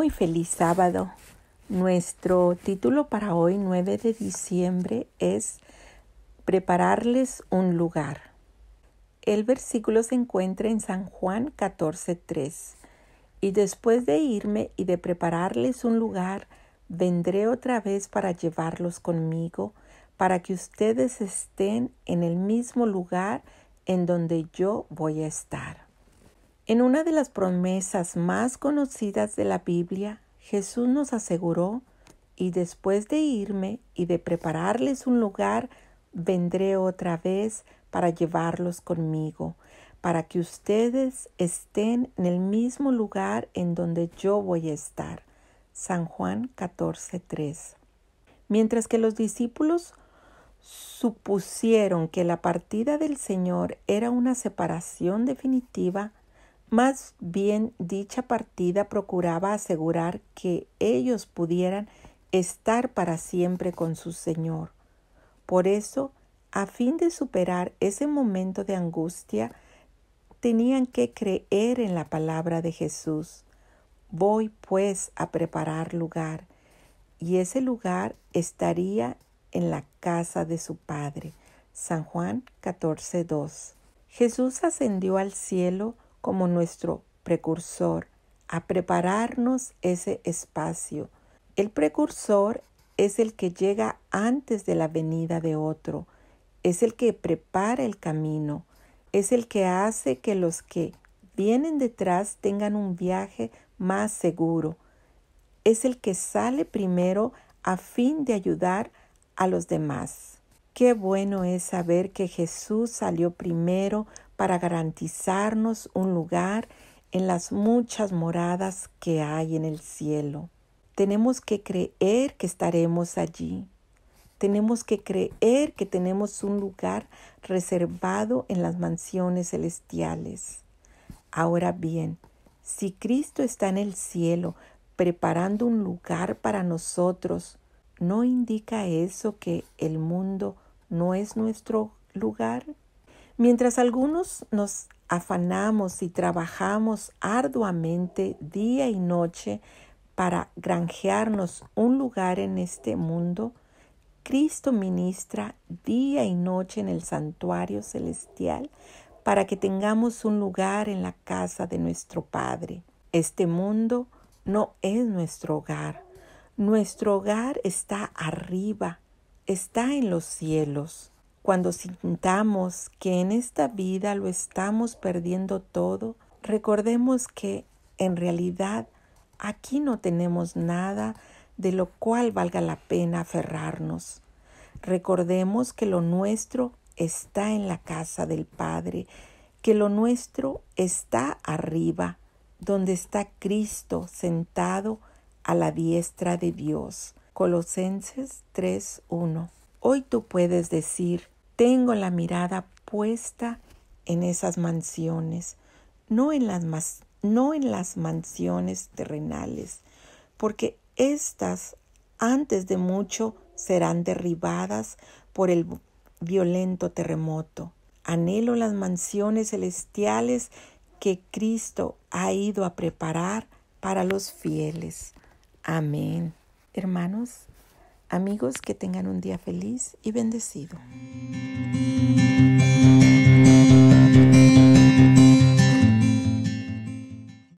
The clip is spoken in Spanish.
Muy feliz sábado. Nuestro título para hoy, 9 de diciembre, es Prepararles un lugar. El versículo se encuentra en San Juan 14:3. Y después de irme y de prepararles un lugar, vendré otra vez para llevarlos conmigo, para que ustedes estén en el mismo lugar en donde yo voy a estar. En una de las promesas más conocidas de la Biblia, Jesús nos aseguró, y después de irme y de prepararles un lugar, vendré otra vez para llevarlos conmigo, para que ustedes estén en el mismo lugar en donde yo voy a estar. San Juan 14:3. Mientras que los discípulos supusieron que la partida del Señor era una separación definitiva, más bien dicha partida procuraba asegurar que ellos pudieran estar para siempre con su Señor. Por eso, a fin de superar ese momento de angustia, tenían que creer en la palabra de Jesús. Voy pues a preparar lugar, y ese lugar estaría en la casa de su Padre. San Juan 14:2. Jesús ascendió al cielo como nuestro precursor, a prepararnos ese espacio. El precursor es el que llega antes de la venida de otro, es el que prepara el camino, es el que hace que los que vienen detrás tengan un viaje más seguro, es el que sale primero a fin de ayudar a los demás. Qué bueno es saber que Jesús salió primero para garantizarnos un lugar en las muchas moradas que hay en el cielo. Tenemos que creer que estaremos allí. Tenemos que creer que tenemos un lugar reservado en las mansiones celestiales. Ahora bien, si Cristo está en el cielo preparando un lugar para nosotros, ¿no indica eso que el mundo no es nuestro lugar? Mientras algunos nos afanamos y trabajamos arduamente día y noche para granjearnos un lugar en este mundo, Cristo ministra día y noche en el santuario celestial para que tengamos un lugar en la casa de nuestro Padre. Este mundo no es nuestro hogar. Nuestro hogar está arriba, está en los cielos. Cuando sintamos que en esta vida lo estamos perdiendo todo, recordemos que en realidad aquí no tenemos nada de lo cual valga la pena aferrarnos. Recordemos que lo nuestro está en la casa del Padre, que lo nuestro está arriba, donde está Cristo sentado a la diestra de Dios. Colosenses 3.1 Hoy tú puedes decir, tengo la mirada puesta en esas mansiones, no en las, no en las mansiones terrenales, porque éstas antes de mucho serán derribadas por el violento terremoto. Anhelo las mansiones celestiales que Cristo ha ido a preparar para los fieles. Amén. Hermanos, Amigos, que tengan un día feliz y bendecido.